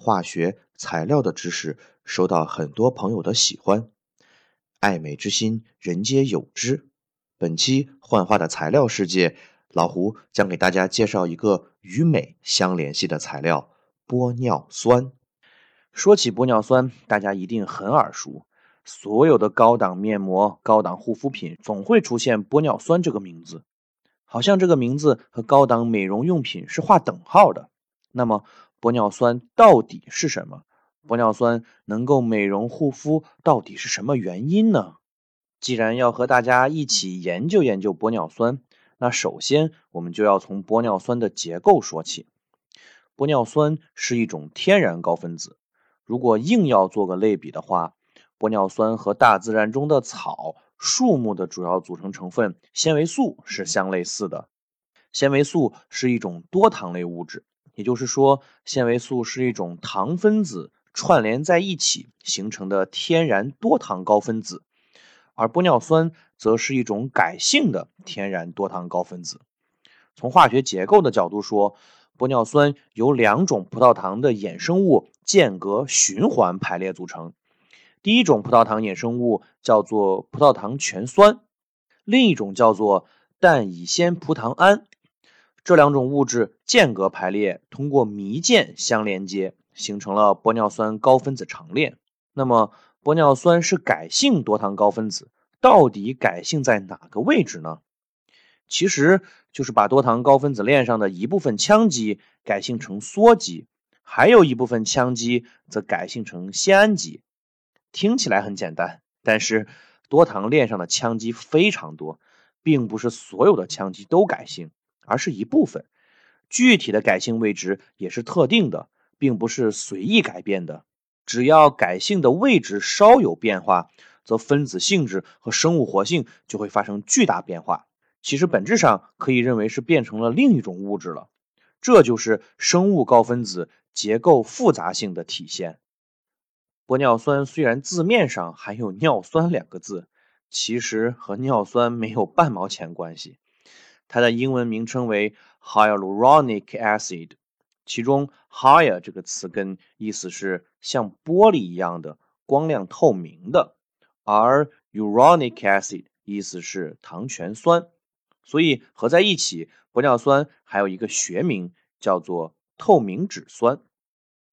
化学材料的知识受到很多朋友的喜欢，爱美之心，人皆有之。本期幻化的材料世界，老胡将给大家介绍一个与美相联系的材料——玻尿酸。说起玻尿酸，大家一定很耳熟，所有的高档面膜、高档护肤品总会出现玻尿酸这个名字，好像这个名字和高档美容用品是划等号的。那么，玻尿酸到底是什么？玻尿酸能够美容护肤，到底是什么原因呢？既然要和大家一起研究研究玻尿酸，那首先我们就要从玻尿酸的结构说起。玻尿酸是一种天然高分子，如果硬要做个类比的话，玻尿酸和大自然中的草、树木的主要组成成分纤维素是相类似的。纤维素是一种多糖类物质。也就是说，纤维素是一种糖分子串联在一起形成的天然多糖高分子，而玻尿酸则是一种改性的天然多糖高分子。从化学结构的角度说，玻尿酸由两种葡萄糖的衍生物间隔循环排列组成。第一种葡萄糖衍生物叫做葡萄糖醛酸，另一种叫做氮乙酰葡糖胺。这两种物质间隔排列，通过醚键相连接，形成了玻尿酸高分子长链。那么，玻尿酸是改性多糖高分子，到底改性在哪个位置呢？其实就是把多糖高分子链上的一部分羟基改性成羧基，还有一部分羟基则改性成酰胺基。听起来很简单，但是多糖链上的羟基非常多，并不是所有的羟基都改性。而是一部分，具体的改性位置也是特定的，并不是随意改变的。只要改性的位置稍有变化，则分子性质和生物活性就会发生巨大变化。其实本质上可以认为是变成了另一种物质了。这就是生物高分子结构复杂性的体现。玻尿酸虽然字面上含有“尿酸”两个字，其实和尿酸没有半毛钱关系。它的英文名称为 hyaluronic acid，其中 hy 这个词根意思是像玻璃一样的光亮透明的，而 uronic acid 意思是糖醛酸，所以合在一起，玻尿酸还有一个学名叫做透明质酸。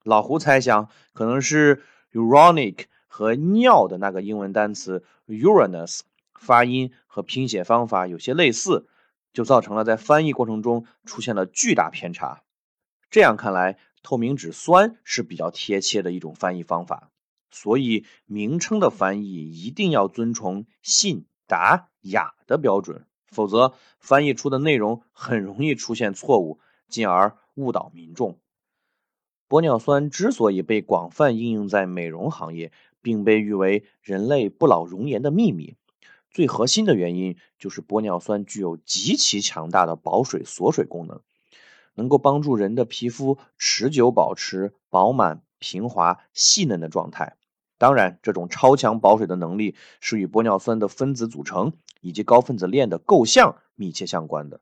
老胡猜想，可能是 uronic 和尿的那个英文单词 uranus 发音和拼写方法有些类似。就造成了在翻译过程中出现了巨大偏差。这样看来，透明质酸是比较贴切的一种翻译方法。所以，名称的翻译一定要遵从信达雅的标准，否则翻译出的内容很容易出现错误，进而误导民众。玻尿酸之所以被广泛应用在美容行业，并被誉为人类不老容颜的秘密。最核心的原因就是玻尿酸具有极其强大的保水锁水功能，能够帮助人的皮肤持久保持饱满、平滑、细嫩的状态。当然，这种超强保水的能力是与玻尿酸的分子组成以及高分子链的构象密切相关的。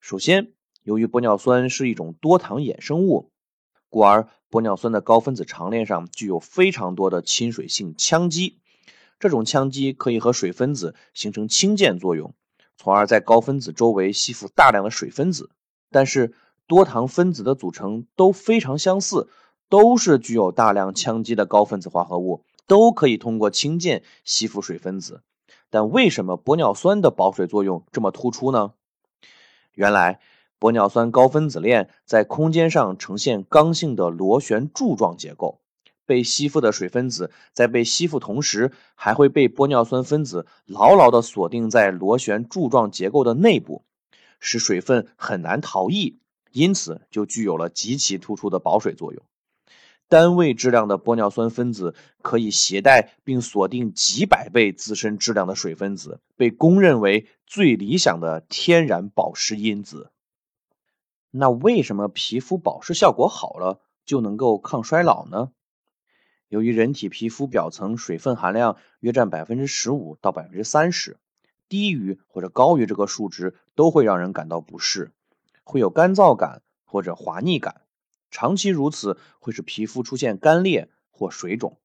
首先，由于玻尿酸是一种多糖衍生物，故而玻尿酸的高分子长链上具有非常多的亲水性羟基。这种羟基可以和水分子形成氢键作用，从而在高分子周围吸附大量的水分子。但是多糖分子的组成都非常相似，都是具有大量羟基的高分子化合物，都可以通过氢键吸附水分子。但为什么玻尿酸的保水作用这么突出呢？原来玻尿酸高分子链在空间上呈现刚性的螺旋柱状结构。被吸附的水分子在被吸附同时，还会被玻尿酸分子牢牢地锁定在螺旋柱状结构的内部，使水分很难逃逸，因此就具有了极其突出的保水作用。单位质量的玻尿酸分子可以携带并锁定几百倍自身质量的水分子，被公认为最理想的天然保湿因子。那为什么皮肤保湿效果好了就能够抗衰老呢？由于人体皮肤表层水分含量约占百分之十五到百分之三十，低于或者高于这个数值都会让人感到不适，会有干燥感或者滑腻感。长期如此会使皮肤出现干裂或水肿。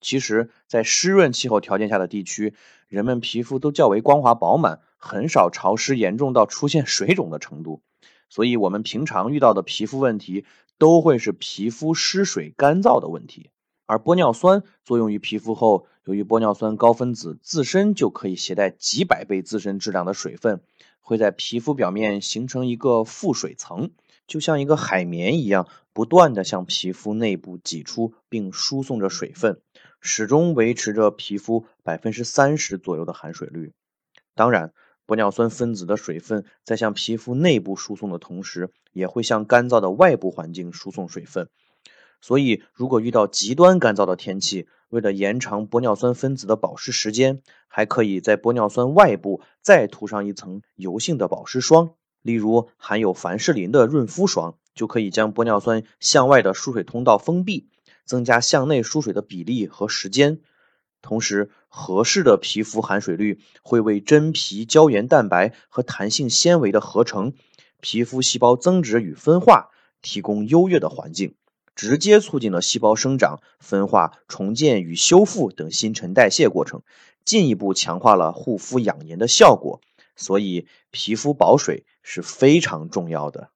其实，在湿润气候条件下的地区，人们皮肤都较为光滑饱满，很少潮湿严重到出现水肿的程度。所以，我们平常遇到的皮肤问题都会是皮肤失水、干燥的问题。而玻尿酸作用于皮肤后，由于玻尿酸高分子自身就可以携带几百倍自身质量的水分，会在皮肤表面形成一个附水层。就像一个海绵一样，不断的向皮肤内部挤出并输送着水分，始终维持着皮肤百分之三十左右的含水率。当然，玻尿酸分子的水分在向皮肤内部输送的同时，也会向干燥的外部环境输送水分。所以，如果遇到极端干燥的天气，为了延长玻尿酸分子的保湿时间，还可以在玻尿酸外部再涂上一层油性的保湿霜。例如含有凡士林的润肤霜，就可以将玻尿酸向外的输水通道封闭，增加向内输水的比例和时间。同时，合适的皮肤含水率会为真皮胶原蛋白和弹性纤维的合成、皮肤细胞增殖与分化提供优越的环境，直接促进了细胞生长、分化、重建与修复等新陈代谢过程，进一步强化了护肤养颜的效果。所以，皮肤保水是非常重要的。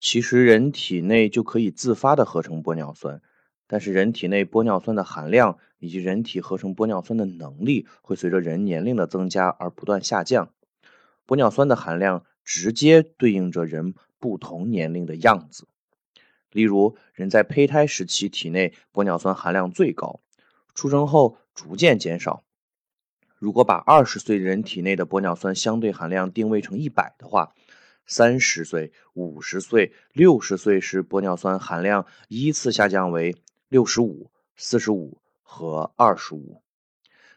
其实，人体内就可以自发的合成玻尿酸，但是人体内玻尿酸的含量以及人体合成玻尿酸的能力会随着人年龄的增加而不断下降。玻尿酸的含量直接对应着人不同年龄的样子。例如，人在胚胎时期体内玻尿酸含量最高，出生后逐渐减少。如果把二十岁人体内的玻尿酸相对含量定位成一百的话，三十岁、五十岁、六十岁时玻尿酸含量依次下降为六十五、四十五和二十五。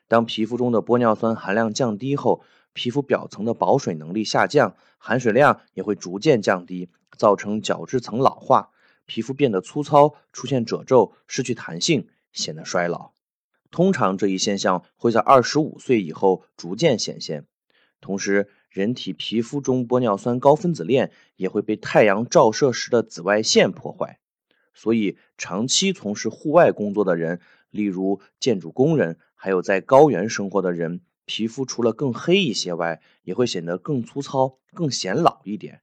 当皮肤中的玻尿酸含量降低后，皮肤表层的保水能力下降，含水量也会逐渐降低，造成角质层老化，皮肤变得粗糙，出现褶皱，失去弹性，显得衰老。通常这一现象会在二十五岁以后逐渐显现。同时，人体皮肤中玻尿酸高分子链也会被太阳照射时的紫外线破坏。所以，长期从事户外工作的人，例如建筑工人，还有在高原生活的人，皮肤除了更黑一些外，也会显得更粗糙、更显老一点。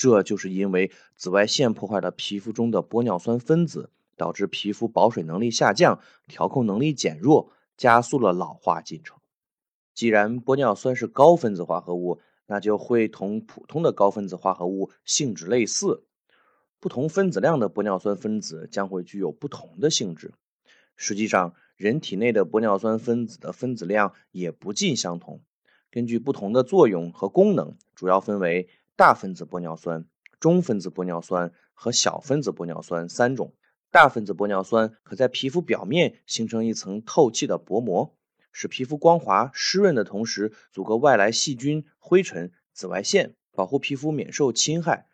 这就是因为紫外线破坏了皮肤中的玻尿酸分子。导致皮肤保水能力下降，调控能力减弱，加速了老化进程。既然玻尿酸是高分子化合物，那就会同普通的高分子化合物性质类似。不同分子量的玻尿酸分子将会具有不同的性质。实际上，人体内的玻尿酸分子的分子量也不尽相同。根据不同的作用和功能，主要分为大分子玻尿酸、中分子玻尿酸和小分子玻尿酸三种。大分子玻尿酸可在皮肤表面形成一层透气的薄膜，使皮肤光滑湿润的同时，阻隔外来细菌、灰尘、紫外线，保护皮肤免受侵害。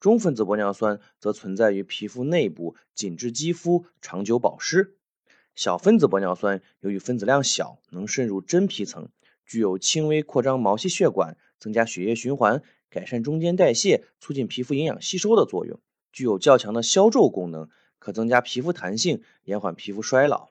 中分子玻尿酸则存在于皮肤内部，紧致肌肤，长久保湿。小分子玻尿酸由于分子量小，能渗入真皮层，具有轻微扩张毛细血管、增加血液循环、改善中间代谢、促进皮肤营养吸收的作用，具有较强的消皱功能。可增加皮肤弹性，延缓皮肤衰老。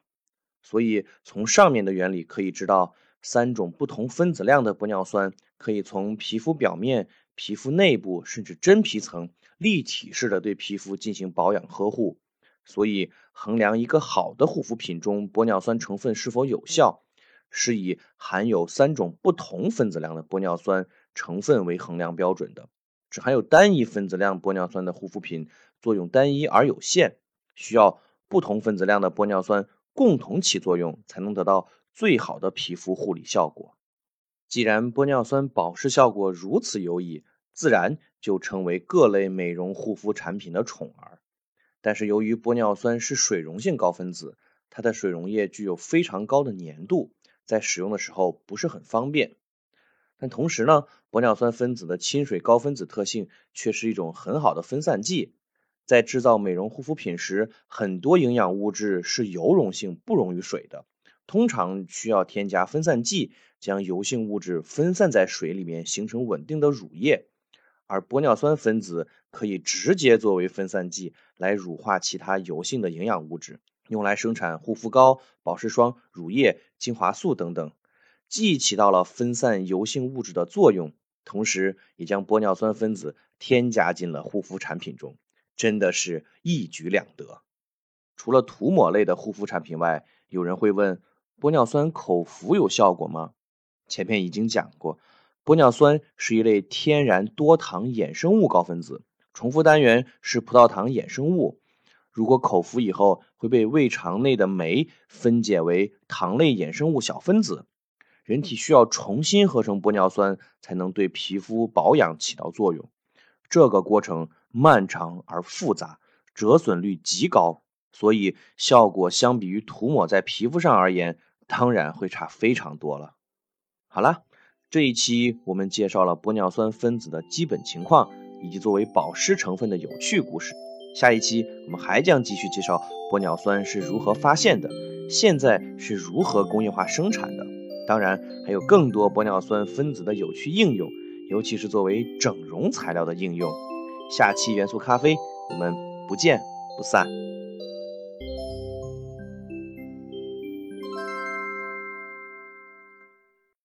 所以，从上面的原理可以知道，三种不同分子量的玻尿酸可以从皮肤表面、皮肤内部甚至真皮层立体式的对皮肤进行保养呵护。所以，衡量一个好的护肤品中玻尿酸成分是否有效，是以含有三种不同分子量的玻尿酸成分为衡量标准的。只含有单一分子量玻尿酸的护肤品，作用单一而有限。需要不同分子量的玻尿酸共同起作用，才能得到最好的皮肤护理效果。既然玻尿酸保湿效果如此优异，自然就成为各类美容护肤产品的宠儿。但是由于玻尿酸是水溶性高分子，它的水溶液具有非常高的粘度，在使用的时候不是很方便。但同时呢，玻尿酸分子的亲水高分子特性却是一种很好的分散剂。在制造美容护肤品时，很多营养物质是油溶性，不溶于水的。通常需要添加分散剂，将油性物质分散在水里面，形成稳定的乳液。而玻尿酸分子可以直接作为分散剂来乳化其他油性的营养物质，用来生产护肤膏、保湿霜、乳液、精华素等等，既起到了分散油性物质的作用，同时也将玻尿酸分子添加进了护肤产品中，真的是一举两得。除了涂抹类的护肤产品外，有人会问：玻尿酸口服有效果吗？前面已经讲过。玻尿酸是一类天然多糖衍生物高分子，重复单元是葡萄糖衍生物。如果口服以后，会被胃肠内的酶分解为糖类衍生物小分子，人体需要重新合成玻尿酸才能对皮肤保养起到作用。这个过程漫长而复杂，折损率极高，所以效果相比于涂抹在皮肤上而言，当然会差非常多了。好了。这一期我们介绍了玻尿酸分子的基本情况，以及作为保湿成分的有趣故事。下一期我们还将继续介绍玻尿酸是如何发现的，现在是如何工业化生产的。当然，还有更多玻尿酸分子的有趣应用，尤其是作为整容材料的应用。下期元素咖啡，我们不见不散。